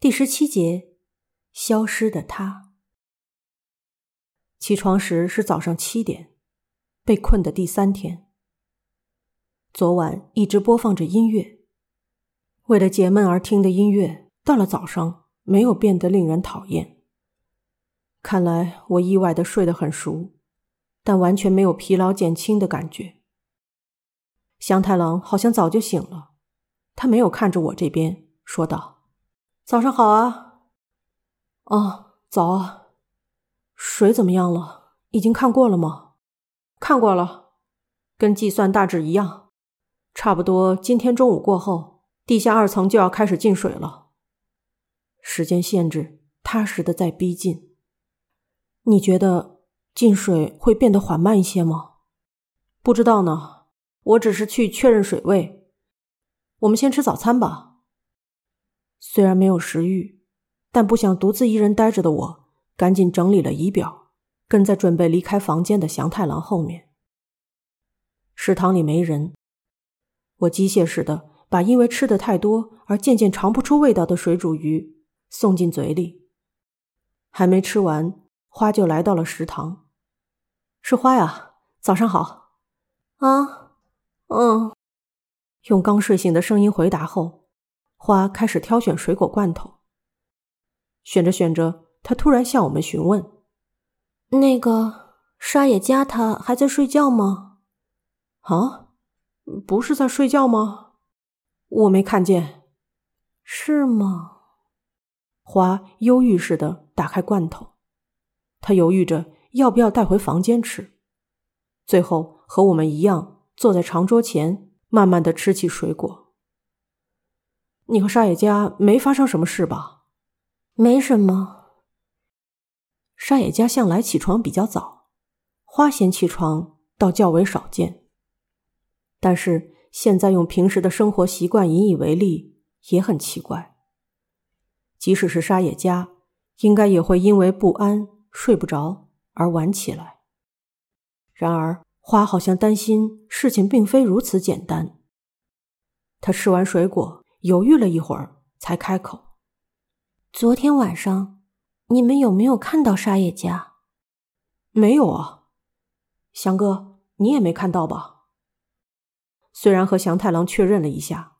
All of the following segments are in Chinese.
第十七节，消失的他。起床时是早上七点，被困的第三天。昨晚一直播放着音乐，为了解闷而听的音乐，到了早上没有变得令人讨厌。看来我意外的睡得很熟，但完全没有疲劳减轻的感觉。祥太郎好像早就醒了，他没有看着我这边，说道。早上好啊！哦，早啊！水怎么样了？已经看过了吗？看过了，跟计算大致一样，差不多今天中午过后，地下二层就要开始进水了。时间限制踏实的在逼近。你觉得进水会变得缓慢一些吗？不知道呢，我只是去确认水位。我们先吃早餐吧。虽然没有食欲，但不想独自一人待着的我，赶紧整理了仪表，跟在准备离开房间的祥太郎后面。食堂里没人，我机械式的把因为吃的太多而渐渐尝不出味道的水煮鱼送进嘴里。还没吃完，花就来到了食堂。是花呀，早上好。啊，嗯，用刚睡醒的声音回答后。花开始挑选水果罐头，选着选着，他突然向我们询问：“那个沙野家他还在睡觉吗？”“啊，不是在睡觉吗？我没看见。”“是吗？”花忧郁似的打开罐头，他犹豫着要不要带回房间吃，最后和我们一样坐在长桌前，慢慢的吃起水果。你和沙野家没发生什么事吧？没什么。沙野家向来起床比较早，花先起床倒较为少见。但是现在用平时的生活习惯引以为例，也很奇怪。即使是沙野家，应该也会因为不安、睡不着而晚起来。然而花好像担心事情并非如此简单。他吃完水果。犹豫了一会儿，才开口：“昨天晚上，你们有没有看到沙野家？没有啊，祥哥，你也没看到吧？虽然和祥太郎确认了一下，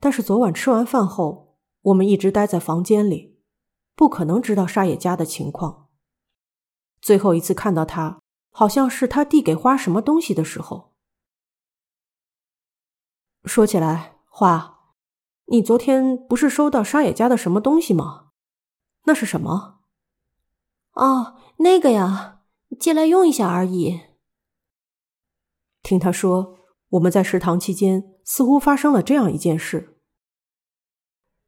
但是昨晚吃完饭后，我们一直待在房间里，不可能知道沙野家的情况。最后一次看到他，好像是他递给花什么东西的时候。说起来，花。”你昨天不是收到沙野家的什么东西吗？那是什么？哦，那个呀，借来用一下而已。听他说，我们在食堂期间似乎发生了这样一件事：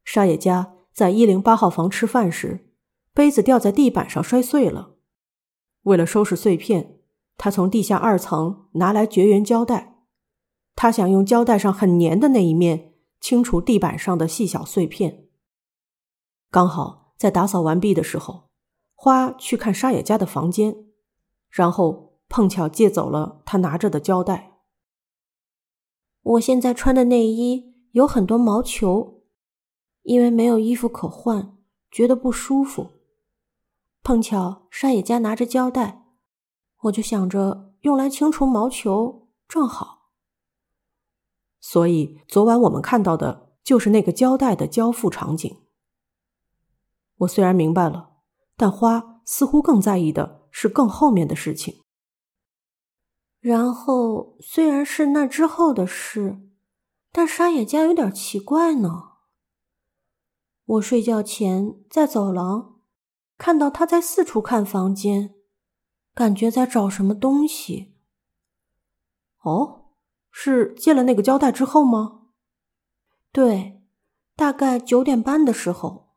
沙野家在一零八号房吃饭时，杯子掉在地板上摔碎了。为了收拾碎片，他从地下二层拿来绝缘胶带，他想用胶带上很粘的那一面。清除地板上的细小碎片。刚好在打扫完毕的时候，花去看沙野家的房间，然后碰巧借走了他拿着的胶带。我现在穿的内衣有很多毛球，因为没有衣服可换，觉得不舒服。碰巧沙野家拿着胶带，我就想着用来清除毛球正好。所以，昨晚我们看到的就是那个胶带的交付场景。我虽然明白了，但花似乎更在意的是更后面的事情。然后，虽然是那之后的事，但沙野家有点奇怪呢。我睡觉前在走廊看到他在四处看房间，感觉在找什么东西。哦。是借了那个胶带之后吗？对，大概九点半的时候。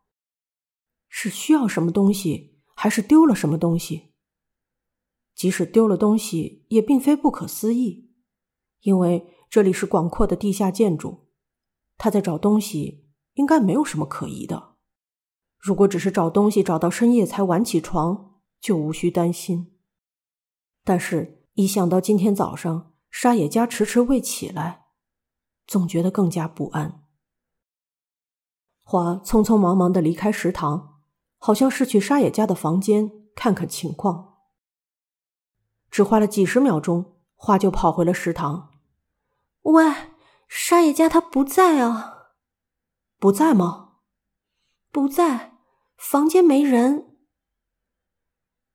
是需要什么东西，还是丢了什么东西？即使丢了东西，也并非不可思议，因为这里是广阔的地下建筑。他在找东西，应该没有什么可疑的。如果只是找东西找到深夜才晚起床，就无需担心。但是，一想到今天早上，沙野家迟迟未起来，总觉得更加不安。花匆匆忙忙的离开食堂，好像是去沙野家的房间看看情况。只花了几十秒钟，花就跑回了食堂。喂，沙野家他不在啊？不在吗？不在，房间没人。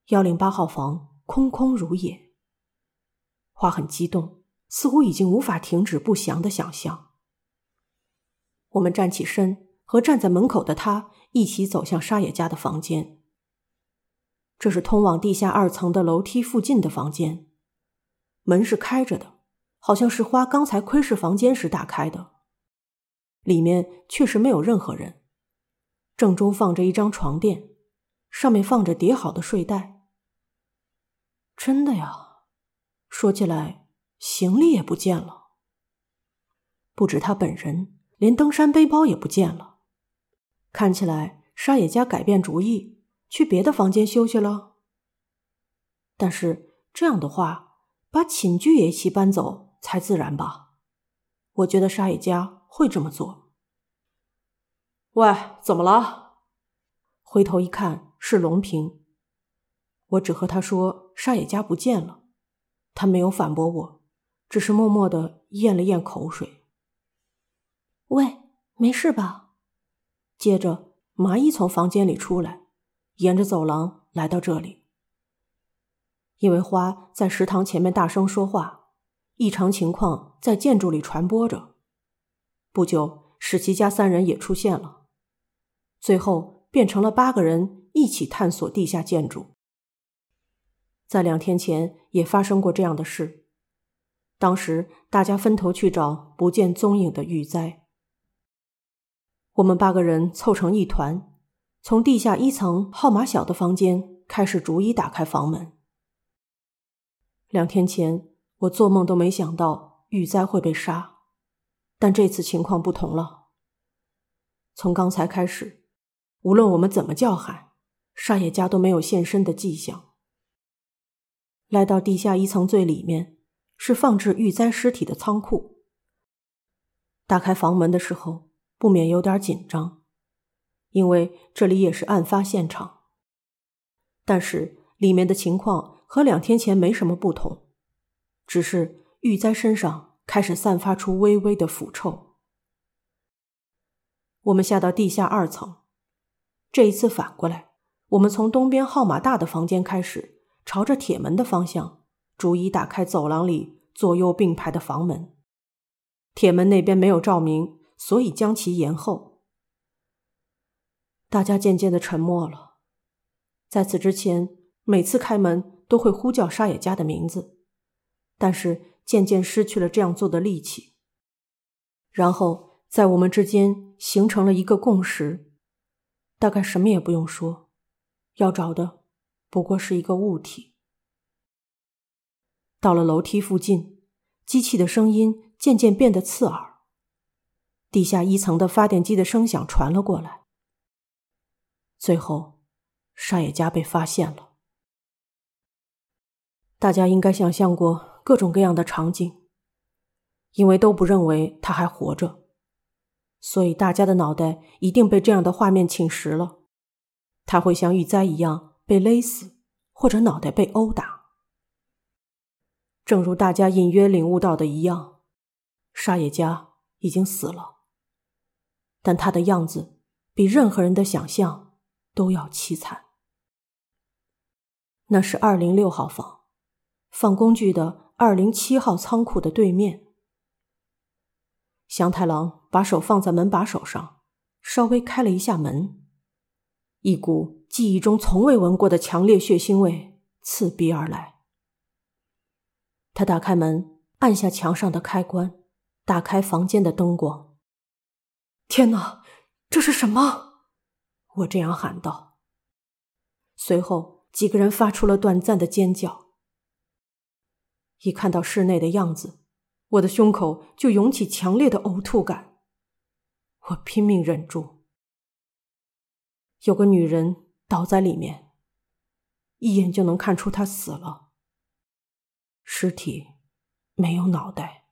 幺零八号房空空如也。花很激动，似乎已经无法停止不祥的想象。我们站起身，和站在门口的他一起走向沙野家的房间。这是通往地下二层的楼梯附近的房间，门是开着的，好像是花刚才窥视房间时打开的。里面确实没有任何人，正中放着一张床垫，上面放着叠好的睡袋。真的呀，说起来，行李也不见了。不止他本人，连登山背包也不见了。看起来沙野家改变主意，去别的房间休息了。但是这样的话，把寝具也一起搬走才自然吧？我觉得沙野家会这么做。喂，怎么了？回头一看，是龙平。我只和他说沙野家不见了，他没有反驳我，只是默默的咽了咽口水。喂，没事吧？接着麻衣从房间里出来，沿着走廊来到这里。因为花在食堂前面大声说话，异常情况在建筑里传播着。不久，史奇家三人也出现了，最后变成了八个人一起探索地下建筑。在两天前也发生过这样的事，当时大家分头去找不见踪影的玉哉。我们八个人凑成一团，从地下一层号码小的房间开始逐一打开房门。两天前我做梦都没想到玉哉会被杀，但这次情况不同了。从刚才开始，无论我们怎么叫喊，沙野家都没有现身的迹象。来到地下一层最里面，是放置玉灾尸体的仓库。打开房门的时候，不免有点紧张，因为这里也是案发现场。但是里面的情况和两天前没什么不同，只是玉灾身上开始散发出微微的腐臭。我们下到地下二层，这一次反过来，我们从东边号码大的房间开始。朝着铁门的方向，逐一打开走廊里左右并排的房门。铁门那边没有照明，所以将其延后。大家渐渐的沉默了。在此之前，每次开门都会呼叫沙野家的名字，但是渐渐失去了这样做的力气。然后，在我们之间形成了一个共识：大概什么也不用说，要找的。不过是一个物体。到了楼梯附近，机器的声音渐渐变得刺耳。地下一层的发电机的声响传了过来。最后，沙野家被发现了。大家应该想象过各种各样的场景，因为都不认为他还活着，所以大家的脑袋一定被这样的画面侵蚀了。他会像玉哉一样。被勒死，或者脑袋被殴打。正如大家隐约领悟到的一样，沙野家已经死了，但他的样子比任何人的想象都要凄惨。那是二零六号房，放工具的二零七号仓库的对面。祥太郎把手放在门把手上，稍微开了一下门。一股记忆中从未闻过的强烈血腥味刺鼻而来。他打开门，按下墙上的开关，打开房间的灯光。天哪，这是什么？我这样喊道。随后，几个人发出了短暂的尖叫。一看到室内的样子，我的胸口就涌起强烈的呕吐感。我拼命忍住。有个女人倒在里面，一眼就能看出她死了。尸体没有脑袋。